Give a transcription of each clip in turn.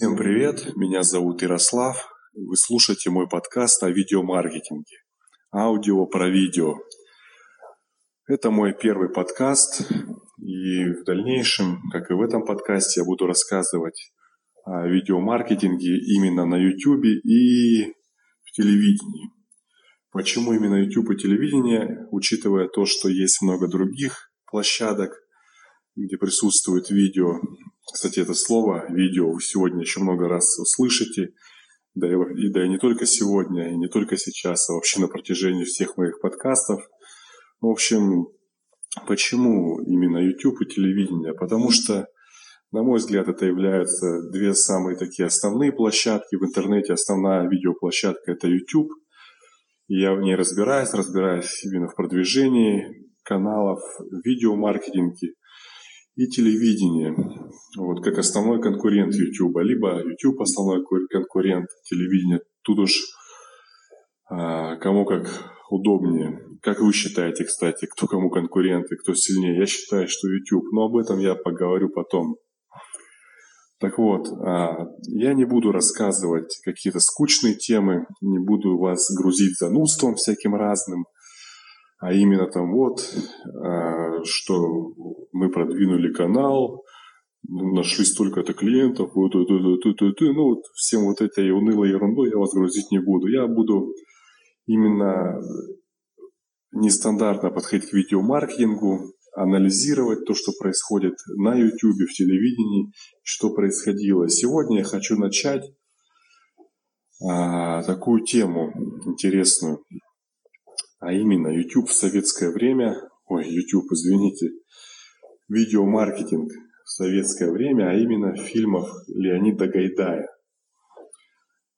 Всем привет, меня зовут Ярослав. Вы слушаете мой подкаст о видеомаркетинге. Аудио про видео. Это мой первый подкаст, и в дальнейшем, как и в этом подкасте, я буду рассказывать о видеомаркетинге именно на YouTube и в телевидении. Почему именно YouTube и телевидение, учитывая то, что есть много других площадок, где присутствует видео, кстати, это слово «видео» вы сегодня еще много раз услышите. Да и, да и не только сегодня, и не только сейчас, а вообще на протяжении всех моих подкастов. В общем, почему именно YouTube и телевидение? Потому что, на мой взгляд, это являются две самые такие основные площадки в интернете. Основная видеоплощадка – это YouTube. И я в ней разбираюсь, разбираюсь именно в продвижении каналов, видеомаркетинге и телевидение, вот как основной конкурент YouTube, либо YouTube основной конкурент телевидения. Тут уж а, кому как удобнее. Как вы считаете, кстати, кто кому конкурент и кто сильнее? Я считаю, что YouTube, но об этом я поговорю потом. Так вот, а, я не буду рассказывать какие-то скучные темы, не буду вас грузить занудством всяким разным – а именно там вот, а, что мы продвинули канал, нашли столько-то клиентов, вот, вот, вот, вот, вот, ну вот всем вот этой унылой ерундой я вас грузить не буду. Я буду именно нестандартно подходить к видеомаркетингу, анализировать то, что происходит на YouTube, в телевидении, что происходило. Сегодня я хочу начать а, такую тему интересную а именно YouTube в советское время, ой, YouTube, извините, видеомаркетинг в советское время, а именно фильмов Леонида Гайдая.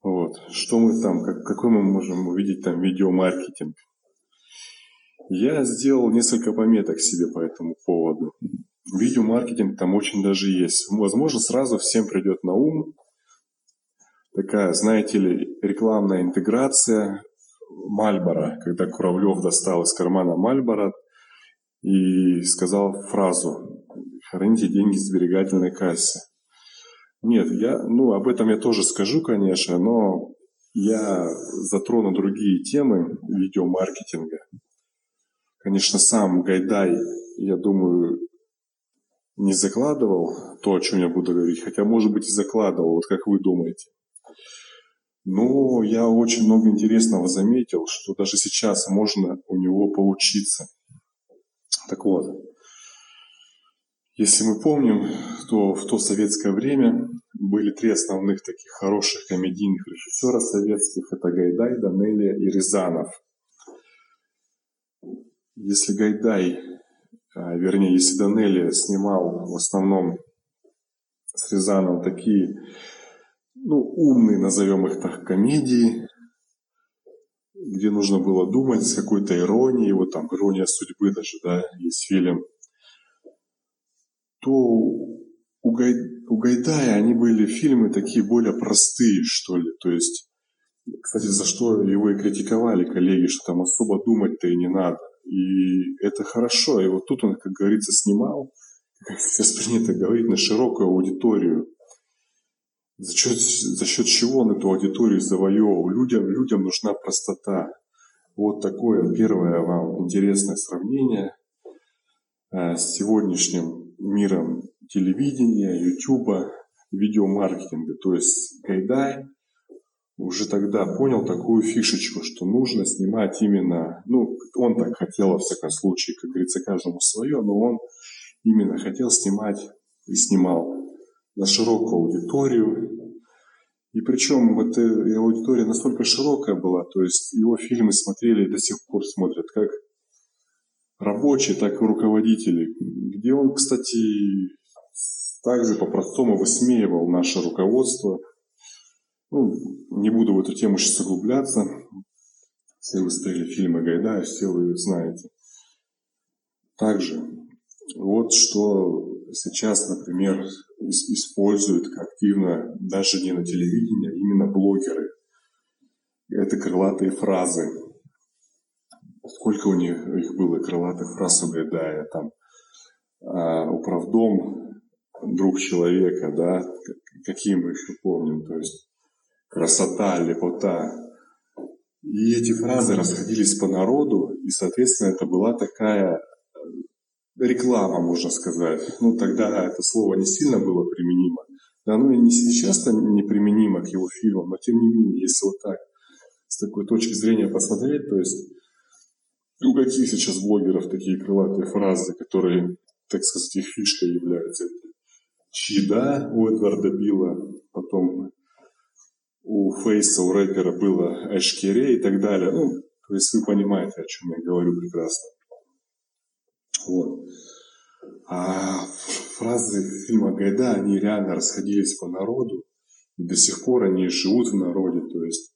Вот. Что мы там, как, какой мы можем увидеть там видеомаркетинг? Я сделал несколько пометок себе по этому поводу. Видеомаркетинг там очень даже есть. Возможно, сразу всем придет на ум такая, знаете ли, рекламная интеграция Мальбора, когда Куравлев достал из кармана Мальбора и сказал фразу «Храните деньги в сберегательной кассе». Нет, я, ну, об этом я тоже скажу, конечно, но я затрону другие темы видеомаркетинга. Конечно, сам Гайдай, я думаю, не закладывал то, о чем я буду говорить, хотя, может быть, и закладывал, вот как вы думаете. Но я очень много интересного заметил, что даже сейчас можно у него поучиться. Так вот, если мы помним, то в то советское время были три основных таких хороших комедийных режиссера советских. Это Гайдай, Данелия и Рязанов. Если Гайдай, а, вернее, если Данелия снимал в основном с Рязановым такие ну, умные, назовем их так, комедии, где нужно было думать с какой-то иронией, вот там «Ирония судьбы» даже, да, есть фильм, то у, Гай, у Гайдая они были фильмы такие более простые, что ли, то есть, кстати, за что его и критиковали коллеги, что там особо думать-то и не надо. И это хорошо, и вот тут он, как говорится, снимал, как сейчас принято говорить, на широкую аудиторию – за счет, за счет чего он эту аудиторию завоевывал? Людям, людям нужна простота. Вот такое первое вам интересное сравнение э, с сегодняшним миром телевидения, ютуба, видеомаркетинга. То есть Гайдай уже тогда понял такую фишечку, что нужно снимать именно, ну, он так хотел во всяком случае, как говорится, каждому свое, но он именно хотел снимать и снимал на широкую аудиторию. И причем вот эта аудитория настолько широкая была, то есть его фильмы смотрели и до сих пор смотрят как рабочие, так и руководители, где он, кстати, также по-простому высмеивал наше руководство. Ну, не буду в эту тему сейчас углубляться. Все вы смотрели фильмы Гайдая, все вы знаете. Также вот что сейчас, например, используют активно даже не на телевидении, а именно блогеры. Это крылатые фразы. Сколько у них их было крылатых фраз у Гайдая, там, а, управдом друг человека, да, какие мы еще помним, то есть красота, лепота. И эти фразы расходились по народу, и, соответственно, это была такая реклама, можно сказать. Ну, тогда это слово не сильно было применимо. Да, оно и не сейчас не применимо к его фильмам, но тем не менее, если вот так, с такой точки зрения посмотреть, то есть у каких сейчас блогеров такие крылатые фразы, которые, так сказать, их фишкой являются. Чьда у Эдварда Билла, потом у Фейса, у рэпера было Эшкере и так далее. Ну, то есть вы понимаете, о чем я говорю прекрасно. Вот. А фразы фильма Гайда, они реально расходились по народу, и до сих пор они живут в народе, то есть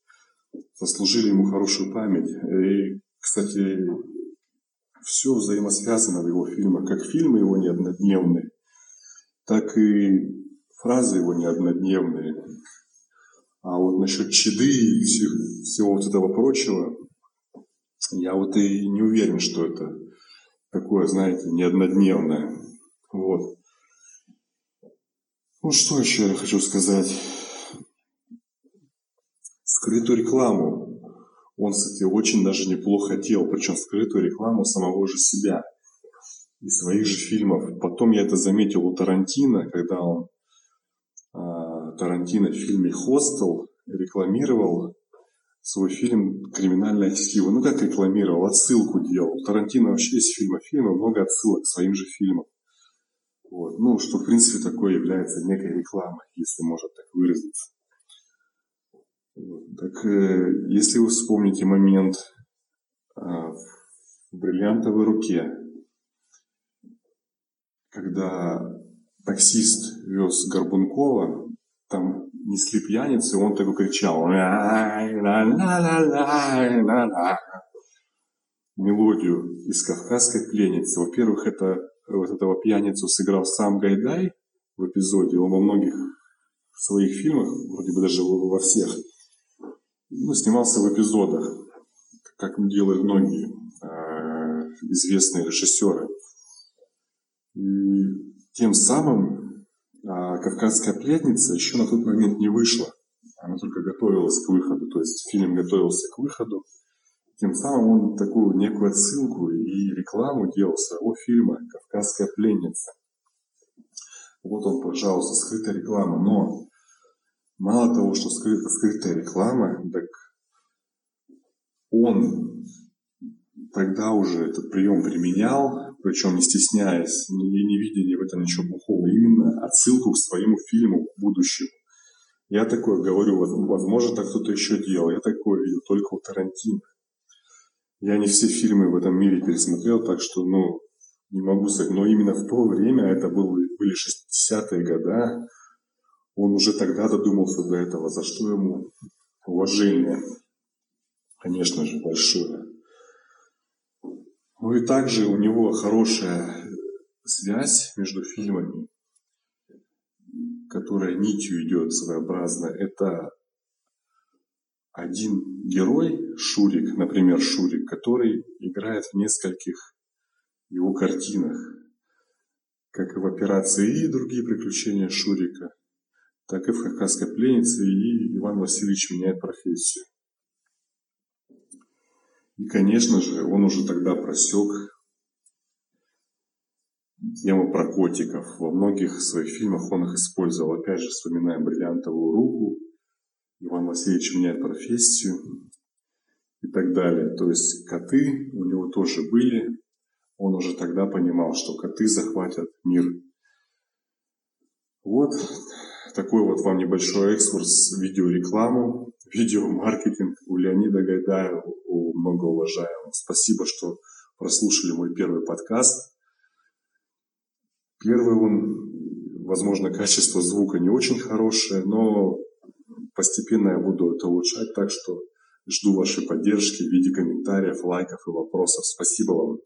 заслужили ему хорошую память. И, кстати, все взаимосвязано в его фильмах, как фильмы его не однодневные, так и фразы его не однодневные. А вот насчет чеды и всех, всего вот этого прочего, я вот и не уверен, что это такое, знаете, не однодневное. Вот. Ну, что еще я хочу сказать? Скрытую рекламу он, кстати, очень даже неплохо делал, причем скрытую рекламу самого же себя и своих же фильмов. Потом я это заметил у Тарантино, когда он а, Тарантино в фильме «Хостел» рекламировал свой фильм «Криминальное чтиво». Ну, как рекламировал? Отсылку делал. Тарантино вообще есть фильма фильма, много отсылок к своим же фильмам. Вот. Ну, что, в принципе, такое является некой рекламой, если можно так выразиться. Так, э, если вы вспомните момент а, в бриллиантовой руке, когда таксист вез Горбункова, там несли пьяницы, он такой кричал мелодию из «Кавказской пленницы». Во-первых, это вот этого пьяницу сыграл сам Гайдай в эпизоде. Он во многих своих фильмах, вроде бы даже во всех, ну, снимался в эпизодах, как делают многие э, известные режиссеры. И тем самым э, «Кавказская пленница» еще на тот момент не вышла. Она только готовилась к выходу, то есть фильм готовился к выходу. Тем самым он такую некую отсылку и рекламу делал своего фильма «Кавказская пленница». Вот он, пожалуйста, скрытая реклама. Но Мало того, что скрыта, скрытая реклама, так он тогда уже этот прием применял, причем не стесняясь и не видя ни в этом ничего плохого, именно отсылку к своему фильму будущему. Я такое говорю, возможно, так кто-то еще делал. Я такое видел только у Тарантино. Я не все фильмы в этом мире пересмотрел, так что, ну, не могу сказать. Но именно в то время, это были, были 60-е годы, он уже тогда додумался до этого, за что ему уважение, конечно же, большое. Ну и также у него хорошая связь между фильмами, которая нитью идет своеобразно. Это один герой, Шурик, например, Шурик, который играет в нескольких его картинах, как и в «Операции И» другие приключения Шурика – так и в «Кавказской пленнице», и Иван Васильевич меняет профессию. И, конечно же, он уже тогда просек тему про котиков. Во многих своих фильмах он их использовал. Опять же, вспоминаем «Бриллиантовую руку», Иван Васильевич меняет профессию и так далее. То есть коты у него тоже были. Он уже тогда понимал, что коты захватят мир. Вот такой вот вам небольшой экскурс в видеорекламу, видеомаркетинг у Леонида Гайдая, у многоуважаемого. Спасибо, что прослушали мой первый подкаст. Первый он, возможно, качество звука не очень хорошее, но постепенно я буду это улучшать, так что жду вашей поддержки в виде комментариев, лайков и вопросов. Спасибо вам.